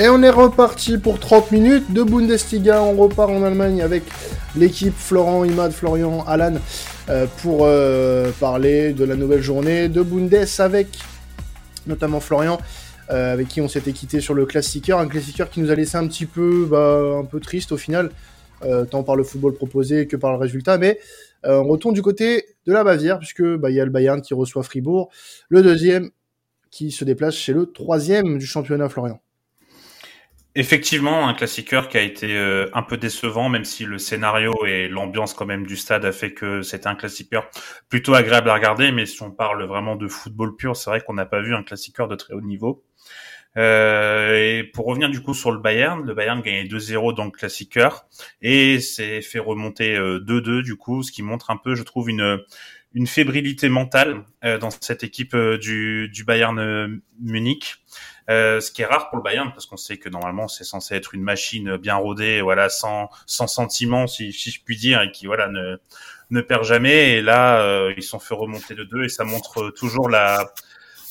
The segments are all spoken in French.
Et on est reparti pour 30 minutes de Bundesliga. On repart en Allemagne avec l'équipe Florent, Imad, Florian, Alan euh, pour euh, parler de la nouvelle journée de Bundes avec notamment Florian. Euh, avec qui on s'était quitté sur le classiqueur, un classiqueur qui nous a laissé un petit peu, bah, un peu triste au final, tant par le football proposé que par le résultat, mais on retourne du côté de la Bavière, puisque bah, il y a le Bayern qui reçoit Fribourg, le deuxième qui se déplace chez le troisième du championnat Florian. Effectivement, un classiqueur qui a été euh, un peu décevant, même si le scénario et l'ambiance quand même du stade a fait que c'était un classiqueur plutôt agréable à regarder. Mais si on parle vraiment de football pur, c'est vrai qu'on n'a pas vu un classiqueur de très haut niveau. Euh, et pour revenir du coup sur le Bayern, le Bayern gagnait 2-0 dans le classiqueur et s'est fait remonter 2-2 euh, du coup, ce qui montre un peu, je trouve, une une fébrilité mentale dans cette équipe du, du Bayern Munich. Euh, ce qui est rare pour le Bayern parce qu'on sait que normalement c'est censé être une machine bien rodée, voilà, sans sans sentiment si, si je puis dire, et qui voilà ne ne perd jamais. Et là, euh, ils sont fait remonter de deux et ça montre toujours la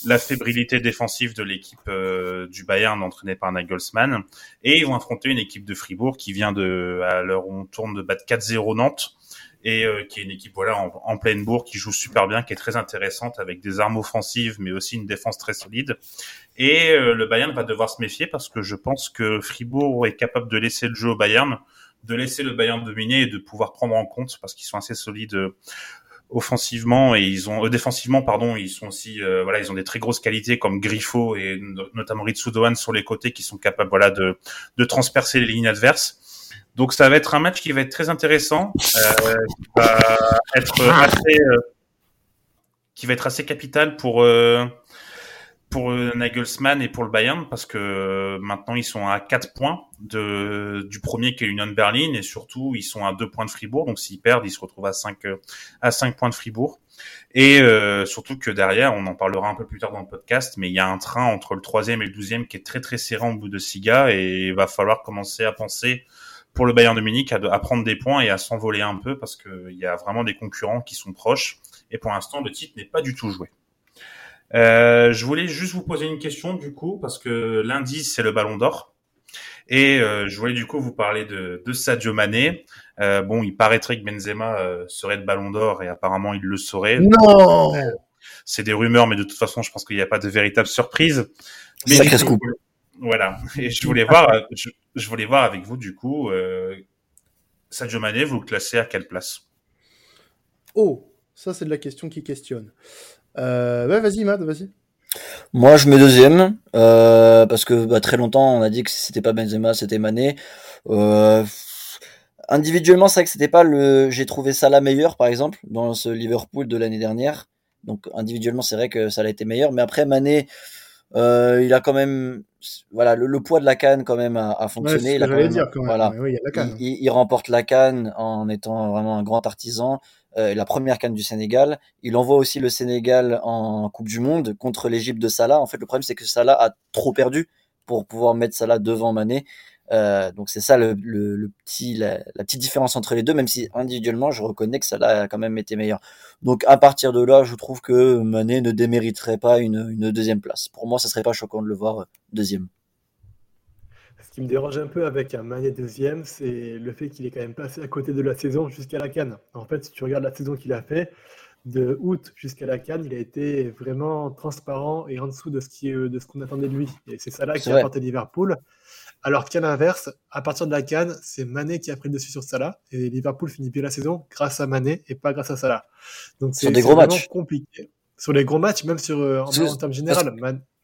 la fébrilité défensive de l'équipe euh, du Bayern entraînée par Nagelsmann. Et ils vont affronter une équipe de Fribourg qui vient de, à l'heure où on tourne, de battre 4-0 Nantes et euh, qui est une équipe voilà en, pleine bourre qui joue super bien, qui est très intéressante avec des armes offensives mais aussi une défense très solide. Et euh, le Bayern va devoir se méfier parce que je pense que Fribourg est capable de laisser le jeu au Bayern, de laisser le Bayern dominer et de pouvoir prendre en compte parce qu'ils sont assez solides euh, offensivement et ils ont défensivement pardon ils sont aussi voilà ils ont des très grosses qualités comme Griffo et notamment Ritsu Dohan sur les côtés qui sont capables voilà de de transpercer les lignes adverses. Donc ça va être un match qui va être très intéressant, euh, qui va être assez, euh, qui va être assez capital pour euh, pour Nagelsmann et pour le Bayern parce que maintenant ils sont à 4 points de du premier qui est l'Union Berlin et surtout ils sont à 2 points de Fribourg donc s'ils perdent ils se retrouvent à 5 à 5 points de Fribourg et surtout que derrière on en parlera un peu plus tard dans le podcast mais il y a un train entre le troisième et le douzième qui est très très serré en bout de Siga et il va falloir commencer à penser pour le Bayern de Munich à, prendre des points et à s'envoler un peu parce qu'il y a vraiment des concurrents qui sont proches. Et pour l'instant, le titre n'est pas du tout joué. Euh, je voulais juste vous poser une question du coup parce que lundi c'est le Ballon d'Or et euh, je voulais du coup vous parler de, de Sadio Mané. Euh, bon, il paraîtrait que Benzema euh, serait le Ballon d'Or et apparemment il le saurait. Non. C'est des rumeurs, mais de toute façon, je pense qu'il n'y a pas de véritable surprise. Mais Sacré scoop. Voilà. Et je voulais voir, euh, je, voulais voir avec vous du coup, euh, Sadio Mané, vous le classez à quelle place? Oh, ça c'est de la question qui questionne. Euh, ouais, vas-y, Matt, vas-y. Moi, je mets deuxième euh, parce que bah, très longtemps, on a dit que c'était pas Benzema, c'était Mané. Euh, individuellement, c'est vrai que c'était pas le. J'ai trouvé ça la meilleure, par exemple, dans ce Liverpool de l'année dernière. Donc individuellement, c'est vrai que ça a été meilleur. Mais après, Mané, euh, il a quand même, voilà, le, poids de la canne quand même a, fonctionné. il, Voilà, il, remporte la canne en étant vraiment un grand artisan. Euh, la première canne du Sénégal. Il envoie aussi le Sénégal en Coupe du Monde contre l'Égypte de Salah. En fait, le problème c'est que Salah a trop perdu pour pouvoir mettre Salah devant Mané. Euh, donc c'est ça le, le, petit, la, petite différence entre les deux, même si individuellement je reconnais que ça a quand même été meilleur. Donc à partir de là, je trouve que Mané ne démériterait pas une, une deuxième place. Pour moi, ça serait pas choquant de le voir euh, deuxième. Ce qui me dérange un peu avec un Mané deuxième, c'est le fait qu'il est quand même passé à côté de la saison jusqu'à la Cannes. En fait, si tu regardes la saison qu'il a fait, de août jusqu'à la Cannes, il a été vraiment transparent et en dessous de ce qui de ce qu'on attendait de lui. Et c'est ça là qui a apporté Liverpool. Alors qu'à l'inverse, à partir de la Cannes, c'est Mané qui a pris le dessus sur Salah et Liverpool finit bien la saison grâce à Mané et pas grâce à Salah. Donc c'est des gros matchs compliqué. Sur les gros matchs, même sur euh, en, termes général.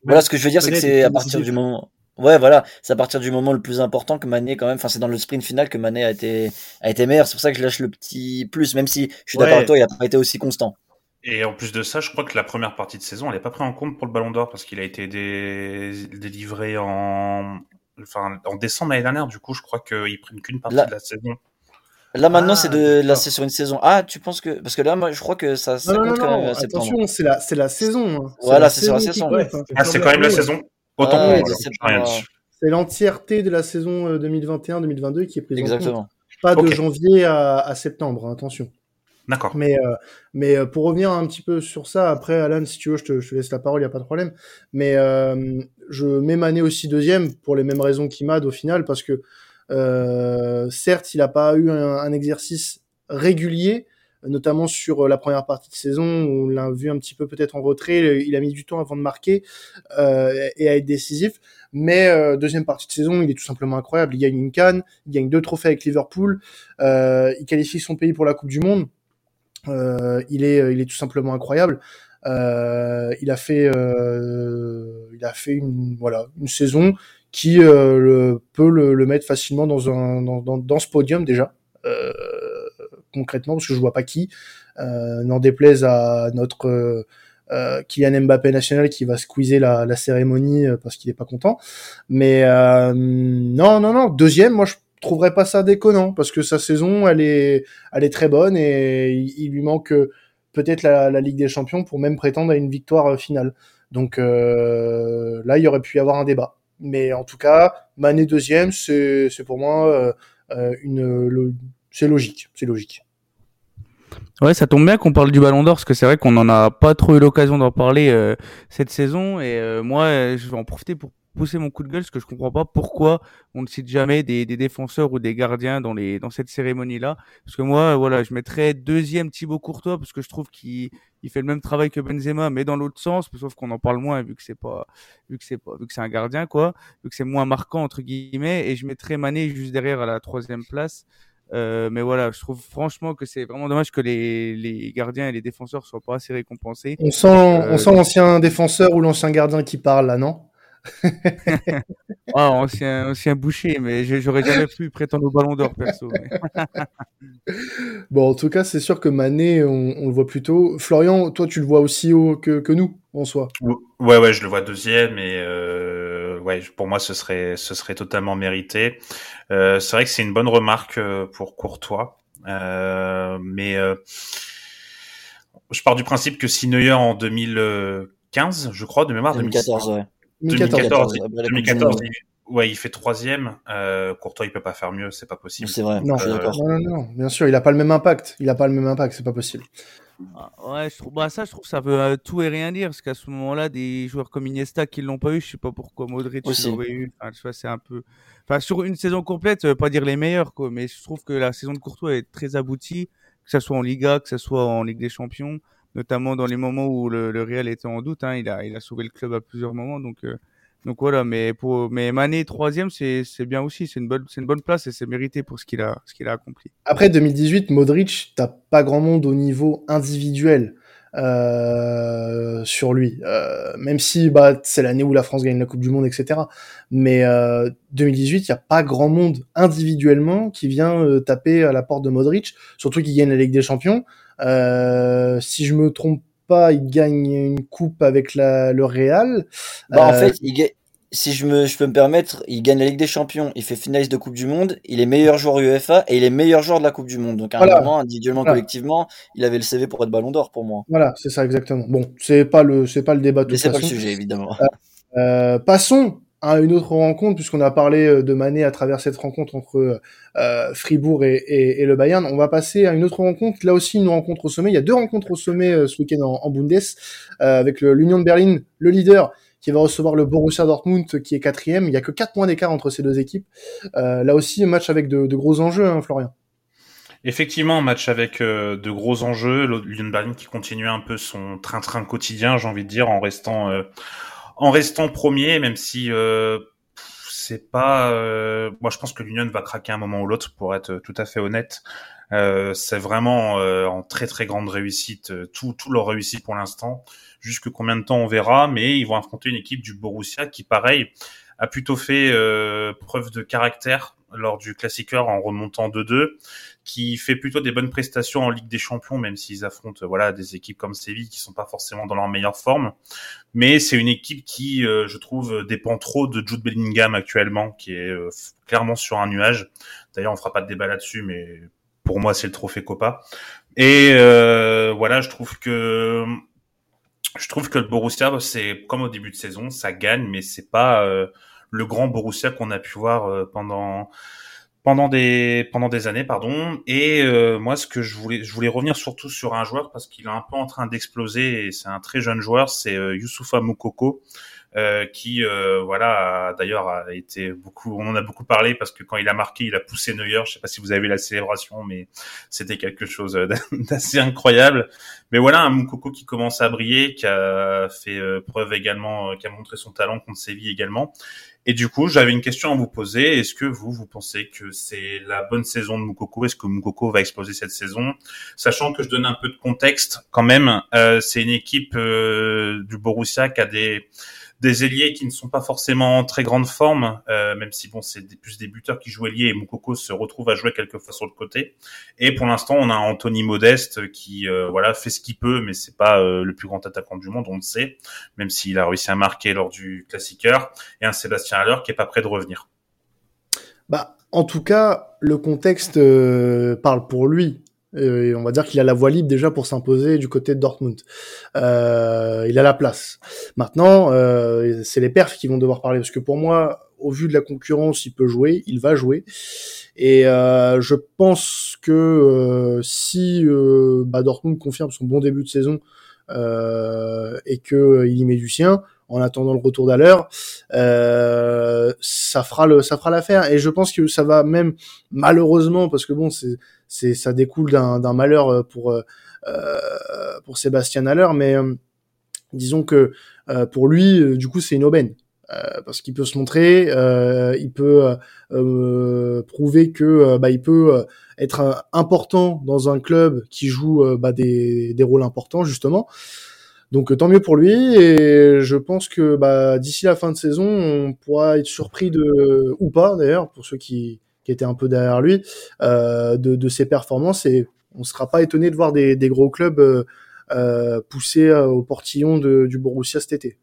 voilà, ce que je veux dire, c'est que c'est à partir du moment. Ouais, voilà, c'est à partir du moment le plus important que Mané quand même. Enfin, c'est dans le sprint final que Mané a été a été meilleur. C'est pour ça que je lâche le petit plus, même si je suis d'accord avec toi, il a pas été aussi constant. Et en plus de ça, je crois que la première partie de saison, elle n'est pas prise en compte pour le Ballon d'Or parce qu'il a été délivré en enfin, en décembre l'année dernière, du coup, je crois qu'ils prennent qu'une partie de la saison. Là maintenant c'est de là c'est sur une saison. Ah tu penses que parce que là moi je crois que ça, ça compte quand même Attention c'est la c'est la saison. Hein. Voilà c'est sur la saison. Ah c'est quand même la saison. Autant ah, C'est l'entièreté de la saison 2021-2022 euh, qui est prise Exactement. Pas de janvier à, à septembre hein, attention. D'accord. Mais, euh, mais euh, pour revenir un petit peu sur ça, après, Alan, si tu veux, je te, je te laisse la parole, il n'y a pas de problème. Mais euh, je mets Mané aussi deuxième pour les mêmes raisons qu'Imad au final, parce que euh, certes, il n'a pas eu un, un, exercice régulier, notamment sur la première partie de saison où on l'a vu un petit peu peut-être en retrait. Il a mis du temps avant de marquer euh, et à être décisif. Mais euh, deuxième partie de saison, il est tout simplement incroyable. Il gagne une canne, il gagne deux trophées avec Liverpool, euh, il qualifie son pays pour la Coupe du Monde. Euh, il est, il est tout simplement incroyable. Euh, il a fait, euh, il a fait une, voilà, une saison qui euh, peut le, mettre facilement dans un, dans, ce podium déjà. Euh, concrètement, parce que je vois pas qui. Euh, N'en déplaise à notre euh, Kylian Mbappé national qui va squeezer la, cérémonie parce qu'il est pas content. Mais euh, non, non, non. Deuxième, moi je trouverais pas ça déconnant parce que sa saison, elle est, elle est très bonne et il, lui manque peut-être la, Ligue des Champions pour même prétendre à une victoire finale. Donc euh, là, il y aurait pu y avoir un débat. Mais en tout cas, Mané deuxième, c'est pour moi euh, une, c'est logique, c'est logique. Ouais, ça tombe bien qu'on parle du Ballon d'Or parce que c'est vrai qu'on n'en a pas trop eu l'occasion d'en parler euh, cette saison. Et euh, moi je vais en profiter pour pousser mon coup de gueule parce que je comprends pas pourquoi on ne cite jamais des, des défenseurs ou des gardiens dans les dans cette cérémonie là parce que moi voilà je mettrais deuxième Thibaut Courtois parce que je trouve qu'il il fait le même travail que Benzema mais dans l'autre sens sauf qu'on en parle moins vu que c'est pas vu que c'est pas vu que c'est un gardien quoi vu que c'est moins marquant entre guillemets. Et je mettrais Mané juste derrière à la troisième place euh, mais voilà, je trouve franchement que c'est vraiment dommage que les, les gardiens et les défenseurs soient pas assez récompensés. On sent, euh, on sent l'ancien défenseur ou l'ancien gardien qui parle là, non? Ah, ancien, ancien boucher, mais j'aurais jamais pu prétendre au ballon d'or perso. bon, en tout cas, c'est sûr que Mané, on, on, le voit plutôt. Florian, toi, tu le vois aussi haut que, que nous, en soi? Ouais, ouais, je le vois deuxième et euh, ouais, pour moi, ce serait, ce serait totalement mérité. Euh, c'est vrai que c'est une bonne remarque euh, pour Courtois, euh, mais euh, je pars du principe que si Neuer en 2015, je crois, de mémoire, 2014, 2014 ouais. 2014, 2014, 2014 il, ouais, il fait troisième. Euh, Courtois, il peut pas faire mieux, c'est pas possible. C'est vrai. Non, euh, non, non, non, bien sûr, il a pas le même impact. Il a pas le même impact, c'est pas possible. Ah, ouais, je trouve, bah ça, je trouve ça veut euh, tout et rien dire, parce qu'à ce moment-là, des joueurs comme Iniesta qui l'ont pas eu, je sais pas pourquoi Modric l'aurait eu. Enfin, tu vois, c'est un peu, enfin, sur une saison complète, ça veut pas dire les meilleurs, quoi, mais je trouve que la saison de Courtois est très aboutie, que ça soit en Liga, que ça soit en Ligue des Champions, notamment dans les moments où le, le Real était en doute, hein, il a, il a sauvé le club à plusieurs moments, donc. Euh, donc voilà, mais pour mais Mané troisième, c'est bien aussi, c'est une bonne c'est une bonne place et c'est mérité pour ce qu'il a ce qu'il a accompli. Après 2018, Modric, t'as pas grand monde au niveau individuel euh, sur lui, euh, même si bah c'est l'année où la France gagne la Coupe du Monde, etc. Mais euh, 2018, il y a pas grand monde individuellement qui vient euh, taper à la porte de Modric, surtout qu'il gagne la Ligue des Champions. Euh, si je me trompe pas, il gagne une coupe avec la, le Real. Bah, euh... En fait, il gagne, si je, me, je peux me permettre, il gagne la Ligue des Champions, il fait finaliste de Coupe du Monde, il est meilleur joueur UEFA et il est meilleur joueur de la Coupe du Monde. Donc à un voilà. moment, individuellement, voilà. collectivement, il avait le CV pour être Ballon d'Or pour moi. Voilà, c'est ça exactement. Bon, c'est pas le c'est pas le débat. De Mais c'est pas le sujet évidemment. Euh, euh, passons à une autre rencontre, puisqu'on a parlé euh, de Mané à travers cette rencontre entre euh, Fribourg et, et, et, le Bayern. On va passer à une autre rencontre, là aussi une rencontre au sommet. Il y a deux rencontres au sommet euh, ce week-end en, en, Bundes, euh, avec l'Union de Berlin, le leader, qui va recevoir le Borussia Dortmund, qui est quatrième. Il y a que quatre points d'écart entre ces deux équipes. Euh, là aussi, un match avec de, de gros enjeux, hein, Florian. Effectivement, match avec euh, de gros enjeux. L'Union de Berlin qui continue un peu son train-train quotidien, j'ai envie de dire, en restant euh, en restant premier, même si euh, c'est pas. Euh, moi, je pense que l'Union va craquer un moment ou l'autre, pour être tout à fait honnête. Euh, c'est vraiment euh, en très très grande réussite, tout, tout leur réussit pour l'instant. Jusque combien de temps on verra, mais ils vont affronter une équipe du Borussia qui, pareil, a plutôt fait preuve de caractère lors du classiqueur en remontant 2-2, qui fait plutôt des bonnes prestations en Ligue des Champions, même s'ils affrontent voilà des équipes comme Séville qui sont pas forcément dans leur meilleure forme. Mais c'est une équipe qui, euh, je trouve, dépend trop de Jude Bellingham actuellement, qui est euh, clairement sur un nuage. D'ailleurs, on fera pas de débat là-dessus, mais pour moi, c'est le trophée Copa. Et euh, voilà, je trouve que je trouve que le Borussia, c'est comme au début de saison, ça gagne, mais c'est pas le grand Borussia qu'on a pu voir pendant pendant des pendant des années pardon. Et euh, moi ce que je voulais je voulais revenir surtout sur un joueur parce qu'il est un peu en train d'exploser et c'est un très jeune joueur c'est euh, Youssoufa euh, qui euh, voilà d'ailleurs a été beaucoup on en a beaucoup parlé parce que quand il a marqué il a poussé Neuer je sais pas si vous avez vu la célébration mais c'était quelque chose d'assez incroyable. Mais voilà un Moukoko qui commence à briller qui a fait preuve également qui a montré son talent contre Séville également. Et du coup, j'avais une question à vous poser. Est-ce que vous, vous pensez que c'est la bonne saison de Moukoko Est-ce que Moukoko va exploser cette saison? Sachant que je donne un peu de contexte, quand même, euh, c'est une équipe euh, du Borussia qui a des des ailiers qui ne sont pas forcément en très grande forme, euh, même si bon c'est plus des buteurs qui jouent ailier et Moukoko se retrouve à jouer quelquefois sur le côté. Et pour l'instant, on a Anthony Modeste qui euh, voilà fait ce qu'il peut, mais c'est pas euh, le plus grand attaquant du monde, on le sait, même s'il a réussi à marquer lors du classiqueur. Et un Sébastien Haller qui est pas prêt de revenir. Bah, en tout cas, le contexte parle pour lui. Euh, on va dire qu'il a la voie libre déjà pour s'imposer du côté de Dortmund. Euh, il a la place. Maintenant, euh, c'est les perfs qui vont devoir parler parce que pour moi, au vu de la concurrence, il peut jouer, il va jouer. Et je pense que si bah, Dortmund confirme son bon début de saison et que il y met du sien, en attendant le retour d'Aller, euh, ça fera le, ça fera l'affaire. Et je pense que ça va même malheureusement, parce que bon, c'est, c'est, ça découle d'un, malheur euh, pour euh, pour Sébastien Haller, mais euh, disons que euh, pour lui, du coup, c'est une aubaine. parce qu'il peut se montrer, il peut prouver que bah, il peut être important dans un club qui joue bah, des, des rôles importants justement. Donc euh, tant mieux pour lui et je pense que bah, d'ici la fin de saison, on pourra être surpris de ou pas d'ailleurs pour ceux qui, qui étaient un peu derrière lui euh, de, ses performances et on sera pas étonné de voir des, gros clubs euh, euh pousser au portillon du Borussia cet été.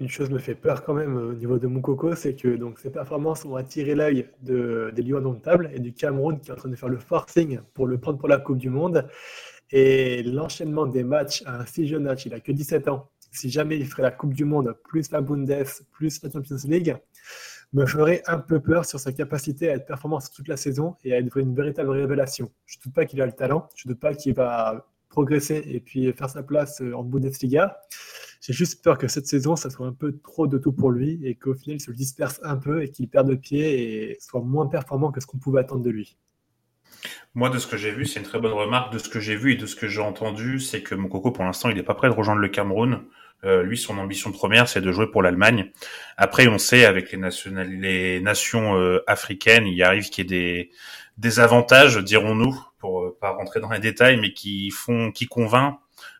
Une chose me fait peur quand même au niveau de Moukoko, c'est que donc ses performances ont attiré l'œil de, des Lions indomptables et du Cameroun qui est en train de faire le forcing pour le prendre pour la Coupe du Monde. Et l'enchaînement des matchs à un si jeune âge, il a que 17 ans. Si jamais il ferait la Coupe du Monde, plus la Bundes, plus la Champions League, me ferait un peu peur sur sa capacité à être performant toute la saison et à être une véritable révélation. Je ne doute pas qu'il a le talent, je ne doute pas qu'il va progresser et puis faire sa place en Bundesliga. J'ai juste peur que cette saison, ça soit un peu trop de tout pour lui et qu'au final, il se disperse un peu et qu'il perde de pied et soit moins performant que ce qu'on pouvait attendre de lui. Moi, de ce que j'ai vu, c'est une très bonne remarque. De ce que j'ai vu et de ce que j'ai entendu, c'est que Mokoko, pour l'instant, il n'est pas prêt de rejoindre le Cameroun. Euh, lui, son ambition première, c'est de jouer pour l'Allemagne. Après, on sait, avec les, les nations euh, africaines, il arrive qu'il y ait des, des avantages, dirons-nous, pour euh, pas rentrer dans les détails, mais qui font, qui convainc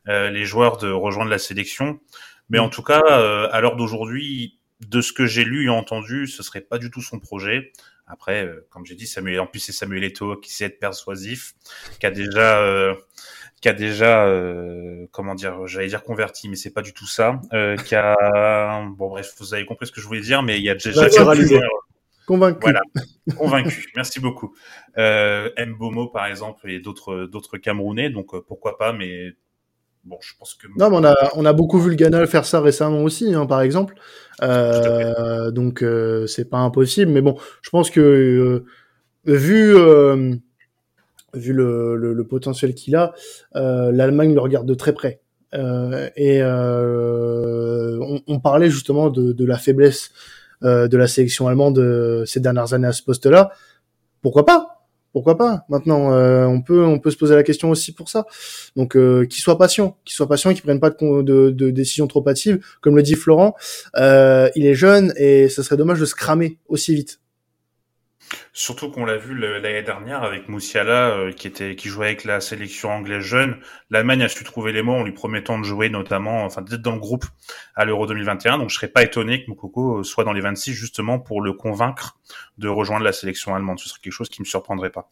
euh, les joueurs de rejoindre la sélection. Mais en tout cas, à l'heure d'aujourd'hui, de ce que j'ai lu et entendu, ce serait pas du tout son projet. Après, euh, comme j'ai dit, Samuel, en plus c'est Samuel Eto'o qui sait être persuasif, qui a déjà, euh, qui a déjà, euh, comment dire, j'allais dire converti, mais c'est pas du tout ça. qui a, bon bref, vous avez compris ce que je voulais dire, mais il y a déjà Convaincu. Voilà, convaincu. Merci beaucoup. Euh, Mbomo par exemple et d'autres d'autres Camerounais, donc pourquoi pas, mais bon, je pense que. Non, mais on a, on a beaucoup vu le Ghana faire ça récemment aussi, hein, par exemple. Euh, donc, euh, c'est pas impossible. Mais bon, je pense que euh, vu, euh, vu le, le, le potentiel qu'il a, euh, l'Allemagne le regarde de très près. et on, on, parlait justement de, de la faiblesse de la sélection allemande ces dernières années à ce poste-là. Pourquoi pas? Pourquoi pas Maintenant, euh, on peut on peut se poser la question aussi pour ça. Donc, euh, qu'il soit patient, qu'il soit patient, qu'il prenne pas de, de, de décisions trop hâtives, comme le dit Florent. Euh, il est jeune et ce serait dommage de se cramer aussi vite. Surtout qu'on l'a vu l'année dernière avec Moussiala euh, qui était qui jouait avec la sélection anglaise jeune. L'Allemagne a su trouver les mots en lui promettant de jouer notamment, enfin d'être dans le groupe à l'Euro 2021. Donc je serais pas étonné que Moukoko euh, soit dans les 26 justement pour le convaincre de rejoindre la sélection allemande. Ce serait quelque chose qui me surprendrait pas.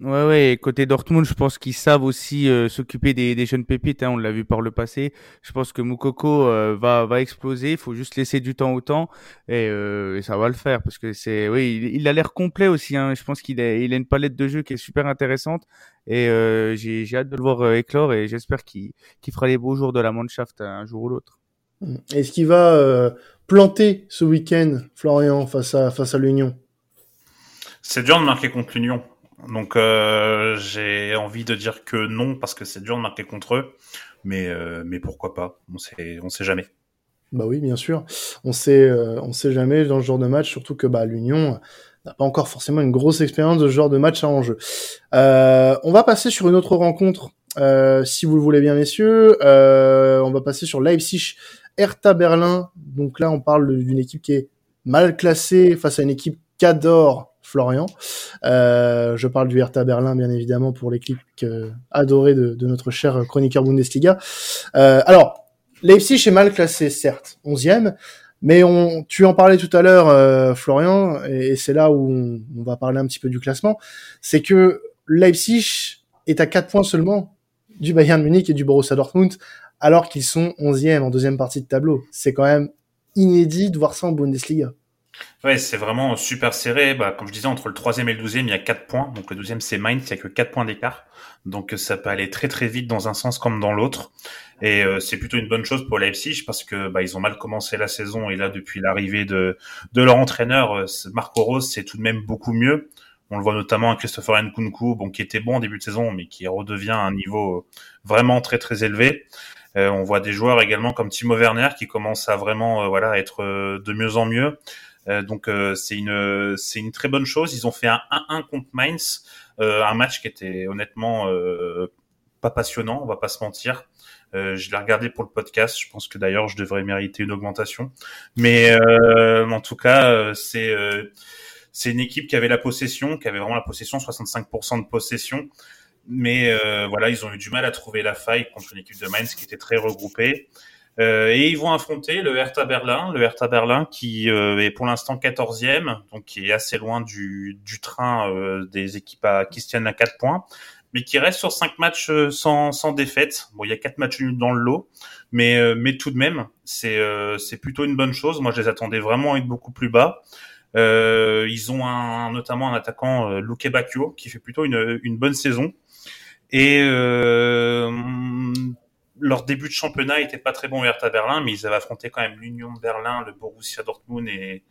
Ouais, ouais. côté Dortmund, je pense qu'ils savent aussi euh, s'occuper des, des, jeunes pépites. Hein, on l'a vu par le passé. Je pense que Moukoko euh, va va exploser. Il faut juste laisser du temps au temps et, euh, et ça va le faire parce que c'est oui, il, il a l'air complet aussi. Hein. Je pense qu'il a il a une palette de jeux qui est super intéressante et euh, j'ai j'ai hâte de le voir éclore et j'espère qu'il qu'il fera les beaux jours de la Mannschaft un jour ou l'autre. Est-ce qu'il va planter ce week-end, Florian, face à face à l'Union? C'est dur de marquer contre l'Union. Donc euh, j'ai envie de dire que non parce que c'est dur de marquer contre eux, mais euh, mais pourquoi pas? On sait on sait jamais. Bah oui, bien sûr. On sait euh, on sait jamais dans ce genre de match, surtout que bah l'Union n'a pas encore forcément une grosse expérience de ce genre de match à enjeu. on va passer sur une autre rencontre, si vous le voulez bien, messieurs. on va passer sur Leipzig, Hertha Berlin. Donc là, on parle d'une équipe qui est mal classée face à une équipe qu'adore Florian. Euh, je parle du Hertha Berlin, bien évidemment, pour l'équipe euh, adorée de, de, notre cher chroniqueur Bundesliga. Euh, alors, Leipzig est mal classé, certes, 11e, mais on, tu en parlais tout à l'heure, euh, Florian, et, c'est là où on, on, va parler un petit peu du classement, c'est que Leipzig est à 4 points seulement du Bayern Munich et du Borussia Dortmund, alors qu'ils sont 11e en deuxième partie de tableau. C'est quand même inédit de voir ça en Bundesliga. Ouais, c'est vraiment super serré. Bah, comme je disais, entre le troisième et le douzième, il y a quatre points. Donc le douzième, c'est Mainz, il y a que quatre points d'écart. Donc ça peut aller très très vite dans un sens comme dans l'autre. Et euh, c'est plutôt une bonne chose pour Leipzig parce que bah, ils ont mal commencé la saison et là depuis l'arrivée de de leur entraîneur euh, Marco Rose, c'est tout de même beaucoup mieux. On le voit notamment à Christopher Nkunku, bon qui était bon en début de saison, mais qui redevient à un niveau vraiment très très élevé. Euh, on voit des joueurs également comme Timo Werner qui commence à vraiment euh, voilà être de mieux en mieux. Euh, donc euh, c'est une c'est une très bonne chose. Ils ont fait un 1-1 contre Mainz, euh, un match qui était honnêtement pas passionnant, on va pas se mentir. Euh, je l'ai regardé pour le podcast. Je pense que d'ailleurs je devrais mériter une augmentation. Mais euh, en tout cas, c'est c'est une équipe qui avait la possession, qui avait vraiment la possession, 65% de possession. Mais voilà, ils ont eu du mal à trouver la faille contre une équipe de Mainz qui était très regroupée. Euh, et ils vont affronter le Hertha Berlin, le Hertha Berlin qui euh, est pour l'instant 14e, donc qui est assez loin du, du train euh, des équipes à, qui se tiennent à 4 points, mais qui reste sur 5 matchs sans, sans défaite. Bon, il y a 4 matchs nuls dans le lot, mais, mais tout de même, c'est c'est plutôt une bonne chose. Moi, je les attendais vraiment à être beaucoup plus bas. ils ont un, notamment un attaquant, Luke Bacchio, qui fait plutôt une, une bonne saison. Et leur début de championnat était pas très bon Hertha Berlin, mais ils avaient affronté quand même l'Union de Berlin, le Borussia Dortmund et,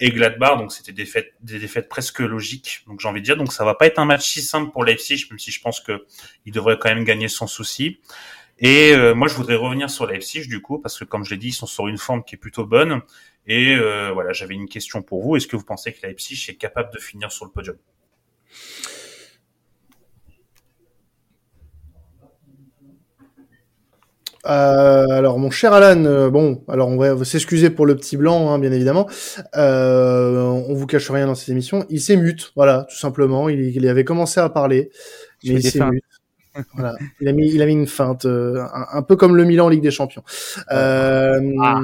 et Gladbach, donc c'était des défaites, des défaites presque logiques. Donc j'ai envie de dire, donc ça va pas être un match si simple pour Leipzig, même si je pense que il devrait quand même gagner sans souci. Et euh, moi je voudrais revenir sur Leipzig du coup, parce que comme je l'ai dit, ils sont sur une forme qui est plutôt bonne. Et euh, voilà, j'avais une question pour vous. Est-ce que vous pensez que Leipzig est capable de finir sur le podium? Euh, alors mon cher Alan, euh, bon, alors on va s'excuser pour le petit blanc, hein, bien évidemment. Euh, on vous cache rien dans cette émission. Il s'est mute, voilà, tout simplement. Il, il avait commencé à parler, mais il s'est mute. voilà. Il a mis, il a mis une feinte, euh, un, peu comme le Milan en Ligue des Champions. Euh, ah.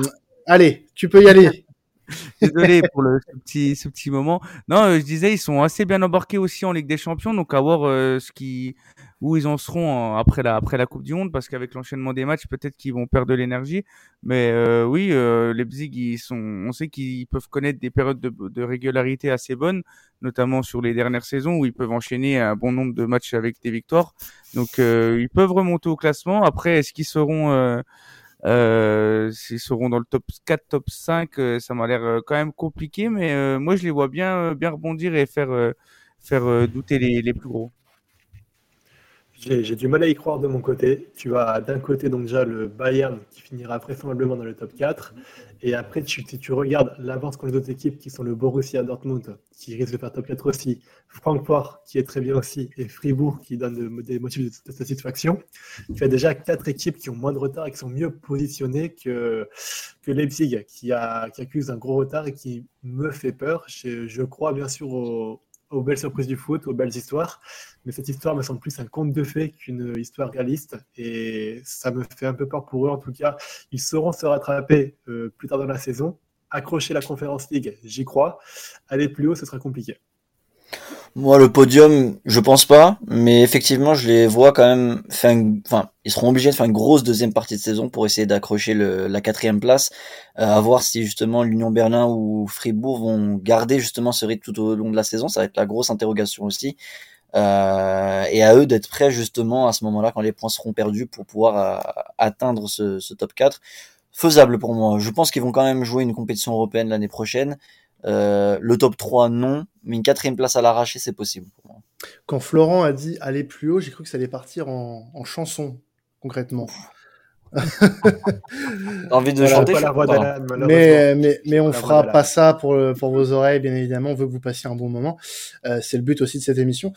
Allez, tu peux y aller. Désolé pour le, ce petit, ce petit moment. Non, je disais, ils sont assez bien embarqués aussi en Ligue des Champions, donc à voir ce qui, où ils en seront après la après la Coupe du Monde. Parce qu'avec l'enchaînement des matchs peut-être qu'ils vont perdre de l'énergie. Mais euh, oui euh, Leipzig ils sont on sait qu'ils peuvent connaître des périodes de, de, régularité assez bonnes. Notamment sur les dernières saisons où ils peuvent enchaîner un bon nombre de matchs avec des victoires. Donc euh, ils peuvent remonter au classement. Après est-ce qu'ils seront euh, euh, s'ils seront dans le top 4, top 5, euh, ça m'a l'air quand même compliqué, mais moi je les vois bien, bien rebondir et faire, faire douter les, les plus gros. J'ai du mal à y croire de mon côté. Tu as d'un côté donc déjà le Bayern qui finira vraisemblablement dans le top 4. Et après, tu, regardes l'avance contre les autres équipes qui sont le Borussia Dortmund qui risque de faire top 4 aussi, Francfort qui est très bien aussi, et Fribourg qui donne des motifs de, satisfaction, tu as déjà quatre équipes qui ont moins de retard et qui sont mieux positionnées que, Leipzig qui, accuse un gros retard et qui me fait peur. Je, crois bien sûr au, aux belles surprises du foot, aux belles histoires. Mais cette histoire me semble plus un conte de fées qu'une histoire réaliste. Et ça me fait un peu peur pour eux. En tout cas, ils sauront se rattraper euh, plus tard dans la saison. Accrocher la Conférence League, j'y crois. Aller plus haut, ce sera compliqué. Moi, le podium, je pense pas, mais effectivement, je les vois quand même enfin, ils seront obligés de faire une grosse deuxième partie de saison pour essayer d'accrocher la quatrième place, euh, à voir si justement l'Union Berlin ou Fribourg vont garder justement ce rythme tout au long de la saison, ça va être la grosse interrogation aussi. Euh, et à eux d'être prêts justement à ce moment-là quand les points seront perdus pour pouvoir euh, atteindre ce, ce top 4 faisable pour moi. Je pense qu'ils vont quand même jouer une compétition européenne l'année prochaine. Euh, le top 3, non, mais une quatrième place à l'arraché, c'est possible pour moi. Quand Florent a dit aller plus haut, j'ai cru que ça allait partir en, en chanson, concrètement. Envie de Voilà, chanter Pas la voix d'Alan, malheureusement. Mais, mais, mais on fera pas ça pour, pour vos oreilles, bien évidemment. On veut que vous passiez un bon moment. Euh, c'est le but aussi de cette émission.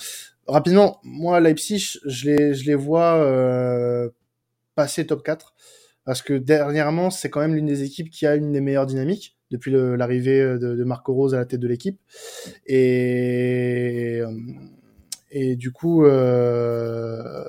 Rapidement, moi, Leipzig, je les, je les vois euh, passer top 4. Parce que dernièrement, c'est quand même l'une des équipes qui a une des meilleures dynamiques depuis l'arrivée de, de Marco Rose à la tête de l'équipe. Et, euh, et du coup, euh,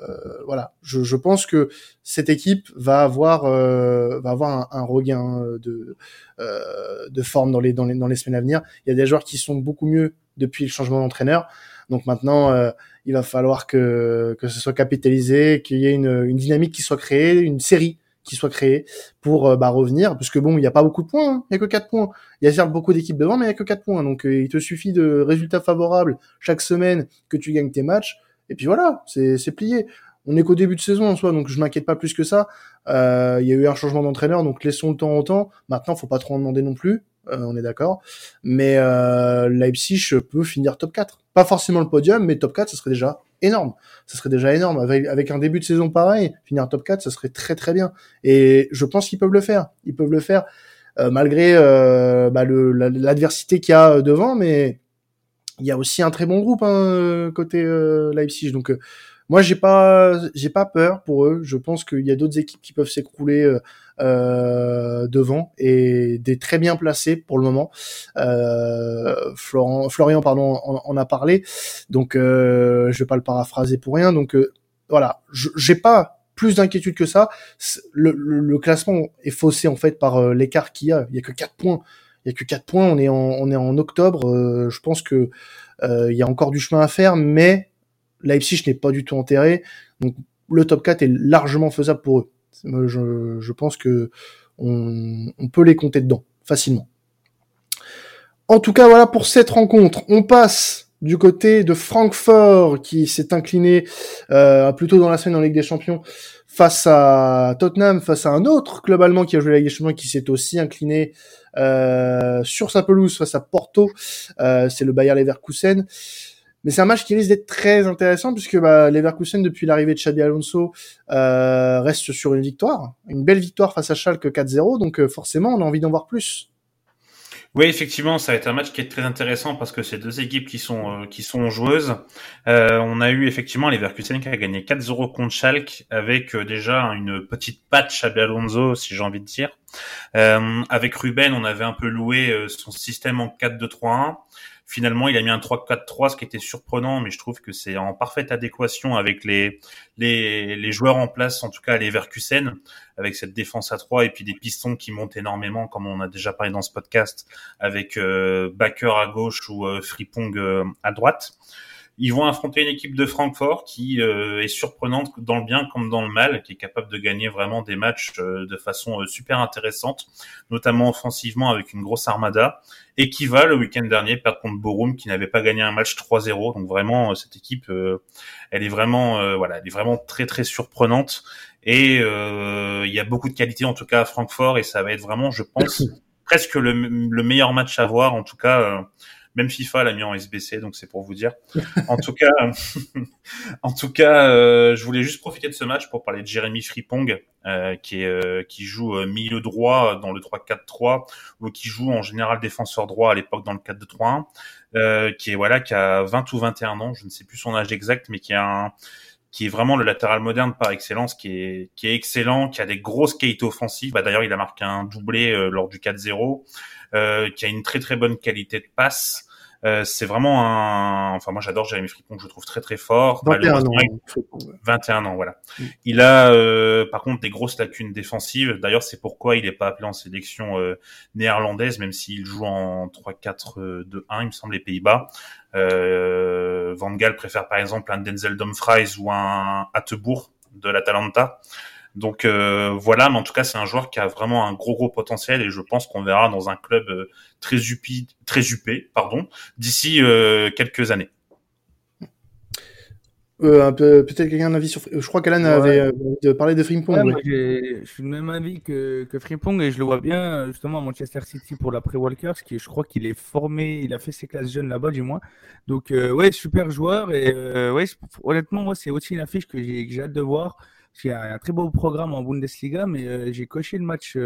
voilà, je, pense que cette équipe va avoir, euh, va avoir un, regain de, euh, de forme dans les, dans, les, dans les semaines à venir. Il y a des joueurs qui sont beaucoup mieux depuis le changement d'entraîneur. Donc maintenant, il va falloir que, que ce soit capitalisé, qu'il y ait une, une dynamique qui soit créée, une série qui soit créée pour euh, bah, revenir. Parce que bon, il n'y a pas beaucoup de points, hein. il n'y a que 4 points. Il y a certes beaucoup d'équipes devant, mais il n'y a que 4 points. Donc euh, il te suffit de résultats favorables chaque semaine que tu gagnes tes matchs. Et puis voilà, c'est plié. On est qu'au début de saison en soi, donc je m'inquiète pas plus que ça. Euh, Il y a eu un changement d'entraîneur, donc laissons le temps au temps. Maintenant, faut pas trop en demander non plus. On est d'accord. Mais euh, Leipzig peut finir top 4. Pas forcément le podium, mais top 4, ce serait déjà énorme. Ce serait déjà énorme. Avec, avec un début de saison pareil, finir top 4, ce serait très très bien. Et je pense qu'ils peuvent le faire. Ils peuvent le faire euh, malgré euh, bah, l'adversité qu'il y a devant, mais il y a aussi un très bon groupe hein, côté euh, Leipzig. Donc euh, moi j'ai pas j'ai pas peur pour eux. Je pense qu'il y a d'autres équipes qui peuvent s'écrouler euh, euh, devant et des très bien placés pour le moment. Euh, Florian pardon en, a parlé. Donc euh, je vais pas le paraphraser pour rien. Donc euh, voilà, j'ai pas plus d'inquiétude que ça. Le, classement est faussé en fait par euh, l'écart qu'il y a. Il y a que 4 points. Il y a que 4 points. On est en octobre. Euh, je pense que euh, il y a encore du chemin à faire, mais Leipzig n'est pas du tout enterré. Donc le top 4 est largement faisable pour eux. Je, je pense que on, on peut les compter dedans facilement. En tout cas, voilà pour cette rencontre. On passe du côté de Francfort qui s'est incliné euh, plutôt dans la semaine en Ligue des Champions face à Tottenham, face à un autre club allemand qui a joué la Ligue des Champions qui s'est aussi incliné euh, sur sa pelouse face à Porto. Euh, c'est le Bayer Leverkusen. Mais c'est un match qui risque d'être très intéressant puisque bah, Leverkusen, depuis l'arrivée de Xabi Alonso, euh, reste sur une victoire, une belle victoire face à Schalke 4-0. Donc euh, forcément, on a envie d'en voir plus. Oui, effectivement, ça va être un match qui est très intéressant parce que c'est deux équipes qui sont euh, qui sont joueuses. Euh, on a eu effectivement les Leverkusen qui a gagné 4-0 contre Schalke avec déjà une petite patte Xabi Alonso, si j'ai envie de dire. Avec Ruben, on avait un peu loué son système en 4-2-3-1. Finalement, il a mis un 3-4-3, ce qui était surprenant, mais je trouve que c'est en parfaite adéquation avec les, les, joueurs en place, en tout cas les Verkusen, avec cette défense à 3 et puis des pistons qui montent énormément, comme on a déjà parlé dans ce podcast, avec euh, Backer à gauche ou euh, Fripong euh, à droite. Ils vont affronter une équipe de Francfort qui euh, est surprenante dans le bien comme dans le mal, qui est capable de gagner vraiment des matchs euh, de façon euh, super intéressante, notamment offensivement avec une grosse armada, et qui va le week-end dernier perdre contre Borum, qui n'avait pas gagné un match 3-0. Donc vraiment, euh, cette équipe, euh, elle est vraiment, euh, voilà, elle est vraiment très très surprenante. Et euh, il y a beaucoup de qualité en tout cas à Francfort, et ça va être vraiment, je pense, presque le, le meilleur match à voir. En tout cas, euh, même FIFA l'a mis en SBC, donc c'est pour vous dire. En tout cas, en tout cas, euh, je voulais juste profiter de ce match pour parler de Jérémy Fripong, euh, qui est euh, qui joue euh, milieu droit dans le 3-4-3 ou qui joue en général défenseur droit à l'époque dans le 4-2-3-1, euh, qui est voilà qui a 20 ou 21 ans, je ne sais plus son âge exact, mais qui a un qui est vraiment le latéral moderne par excellence, qui est qui est excellent, qui a des grosses qualités offensives. Bah, d'ailleurs, il a marqué un doublé euh, lors du 4-0, euh, qui a une très très bonne qualité de passe. Euh, c'est vraiment un. Enfin, moi, j'adore Jérémy Fripon, que je trouve très très fort. 21 ans. Malheureusement, hein, Fripong, ouais. 21 ans, voilà. Mm. Il a euh, par contre des grosses lacunes défensives. D'ailleurs, c'est pourquoi il n'est pas appelé en sélection euh, néerlandaise, même s'il joue en 3-4-2-1, il me semble, les Pays-Bas. Euh, Van Gaal préfère par exemple un Denzel Dumfries ou un Attebourg de l'Atalanta. Donc euh, voilà, mais en tout cas, c'est un joueur qui a vraiment un gros gros potentiel et je pense qu'on verra dans un club euh, très huppé, très huppé, pardon, d'ici euh, quelques années. Euh, peut-être quelqu'un a un avis sur. Je crois qu'Alan avait euh, de Frimpong. Ouais, je suis du même avis que, que Frimpong et je le vois bien justement à Manchester City pour l'après Walkers, qui je crois qu'il est formé, il a fait ses classes jeunes là-bas du moins. Donc euh, ouais, super joueur et euh, ouais, honnêtement moi c'est aussi une affiche que j'ai hâte de voir. A un très beau programme en Bundesliga, mais j'ai coché le match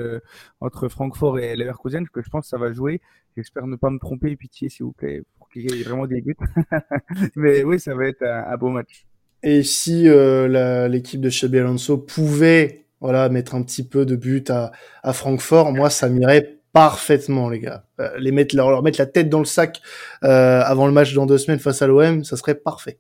entre Francfort et Leverkusen, que je pense que ça va jouer. J'espère ne pas me tromper, pitié s'il vous plaît, qu'il y ait vraiment des buts. Mais oui, ça va être un, beau match. Et si euh, l'équipe de Xabi Alonso pouvait voilà, mettre un petit peu de but à, Francfort, moi, ça m'irait parfaitement, les gars. Euh, les mettre, leur, mettre la tête dans le sac euh, avant le match dans deux semaines face à l'OM, ça serait parfait.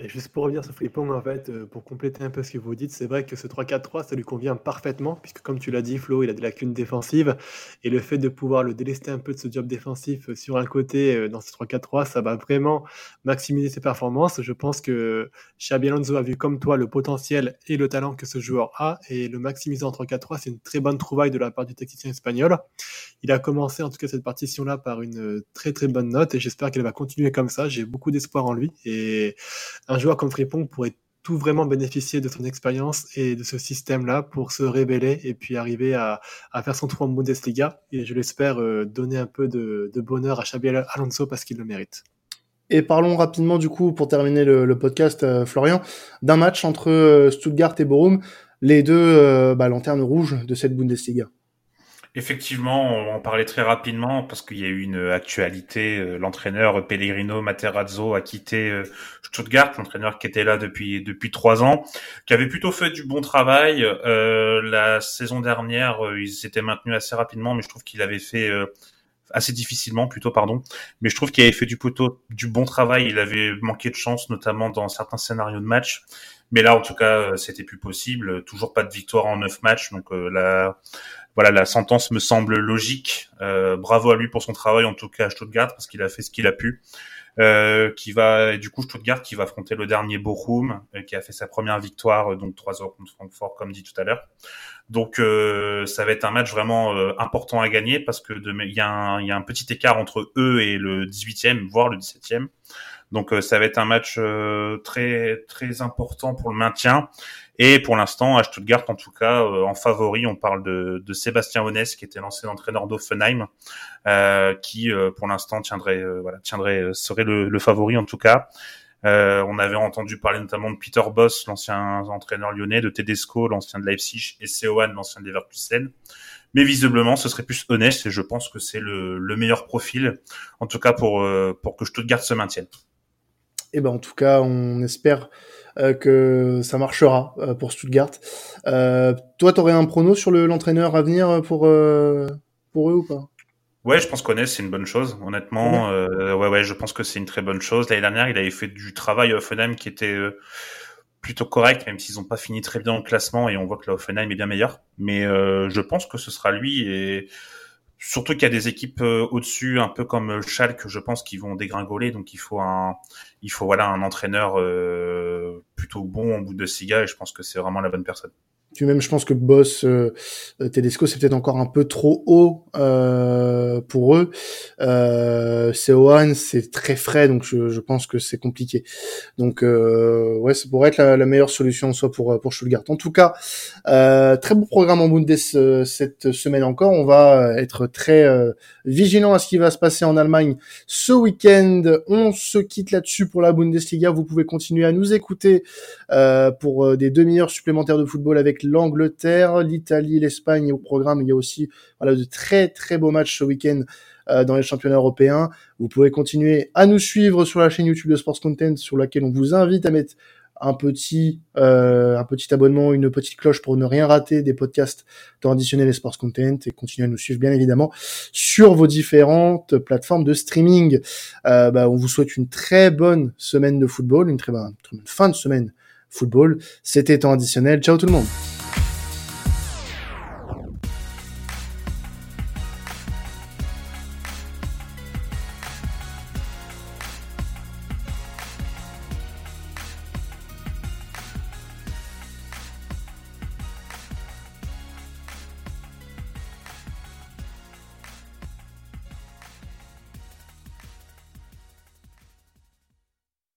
Et juste pour revenir sur Frimpong, en fait, euh, pour compléter un peu ce que vous dites, c'est vrai que ce 3-4-3, ça lui convient parfaitement, puisque comme tu l'as dit, Flo, il a des lacunes défensives, et le fait de pouvoir le délester un peu de ce job défensif euh, sur un côté euh, dans ce 3-4-3, ça va vraiment maximiser ses performances. Je pense que Xabi Alonso a vu comme toi le potentiel et le talent que ce joueur a, et le maximiser en 3-4-3, c'est une très bonne trouvaille de la part du technicien espagnol. Il a commencé en tout cas cette partition-là par une très très bonne note, et j'espère qu'elle va continuer comme ça. J'ai beaucoup d'espoir en lui, et un joueur comme Fripong pourrait tout vraiment bénéficier de son expérience et de ce système-là pour se révéler et puis arriver à, faire son tour en Bundesliga. Et je l'espère euh, donner un peu de, bonheur à Xabi Alonso parce qu'il le mérite. Et parlons rapidement du coup, pour terminer le, podcast, euh, Florian, d'un match entre euh, Stuttgart et Borum, les deux bah, lanternes rouges de cette Bundesliga. Effectivement, on en parlait très rapidement parce qu'il y a eu une actualité. Euh, l'entraîneur Pellegrino Materazzo a quitté euh, Stuttgart, l'entraîneur qui était là depuis depuis trois ans, qui avait plutôt fait du bon travail. Euh, la saison dernière, il s'était maintenu assez rapidement, mais je trouve qu'il avait fait assez difficilement plutôt pardon mais je trouve qu'il avait fait du plutôt du bon travail il avait manqué de chance notamment dans certains scénarios de match mais là en tout cas c'était plus possible toujours pas de victoire en neuf matchs donc la voilà, la sentence me semble logique. Euh, bravo à lui pour son travail, en tout cas à Stuttgart, parce qu'il a fait ce qu'il a pu. Euh, qui va, et du coup, Stuttgart qui va affronter le dernier Bochum, euh, qui a fait sa première victoire, donc 3 heures contre Francfort, comme dit tout à l'heure. Donc, ça va être un match vraiment important à gagner parce que il y, a un, petit écart entre eux et le 18e, voire le 17e. Donc, ça va être un match très très important pour le maintien. Et pour l'instant, à Stuttgart, en tout cas, euh, en favori, on parle de, Sébastien Honès, qui était l'ancien entraîneur d'Offenheim, euh, qui euh, pour l'instant tiendrait, voilà, tiendrait, serait le, favori en tout cas. on avait entendu parler notamment de Peter Boss, l'ancien entraîneur lyonnais, de Tedesco, l'ancien de Leipzig, et Seoane, l'ancien de Leverkusen. Mais visiblement, ce serait plus Honest, et je pense que c'est le, le, meilleur profil, en tout cas pour, pour que Stuttgart se maintienne. Et eh ben en tout cas, on espère euh, que ça marchera euh, pour Stuttgart. Euh, toi, t'aurais un prono sur l'entraîneur à venir pour pour eux ou pas? Ouais, je pense qu'on c'est une bonne chose, honnêtement. Ouais. ouais, ouais, je pense que c'est une très bonne chose. L'année dernière, il avait fait du travail à Offenheim qui était plutôt correct, même s'ils n'ont pas fini très bien au classement et on voit que la Offenheim est bien meilleur. Mais je pense que ce sera lui et Surtout qu'il y a des équipes euh, au-dessus, un peu comme euh, Schalke, je pense, qui vont dégringoler. Donc il faut un, il faut voilà un entraîneur euh, plutôt bon en bout de Siga. Et je pense que c'est vraiment la bonne personne. Même, je pense que Boss euh, Tedesco, c'est peut-être encore un peu trop haut euh, pour eux. Euh, Seoane, c'est très frais, donc je, je pense que c'est compliqué. Donc, euh, ouais, ça pourrait être la, la, meilleure solution, soit pour pour Stuttgart. En tout cas, euh, très beau programme en Bundes euh, cette semaine encore. On va être très vigilant à ce qui va se passer en Allemagne ce week-end. On se quitte là-dessus pour la Bundesliga. Vous pouvez continuer à nous écouter pour des demi-heures supplémentaires de football avec l'Angleterre, l'Italie, l'Espagne au programme. Il y a aussi voilà, de très très beaux matchs ce week-end euh, dans les championnats européens. Vous pouvez continuer à nous suivre sur la chaîne YouTube de Sports Content sur laquelle on vous invite à mettre un petit euh, un petit abonnement, une petite cloche pour ne rien rater des podcasts traditionnels et sports content et continuer à nous suivre bien évidemment sur vos différentes plateformes de streaming. Euh, bah, on vous souhaite une très bonne semaine de football, une très bonne fin de semaine football. C'était temps additionnel. Ciao tout le monde.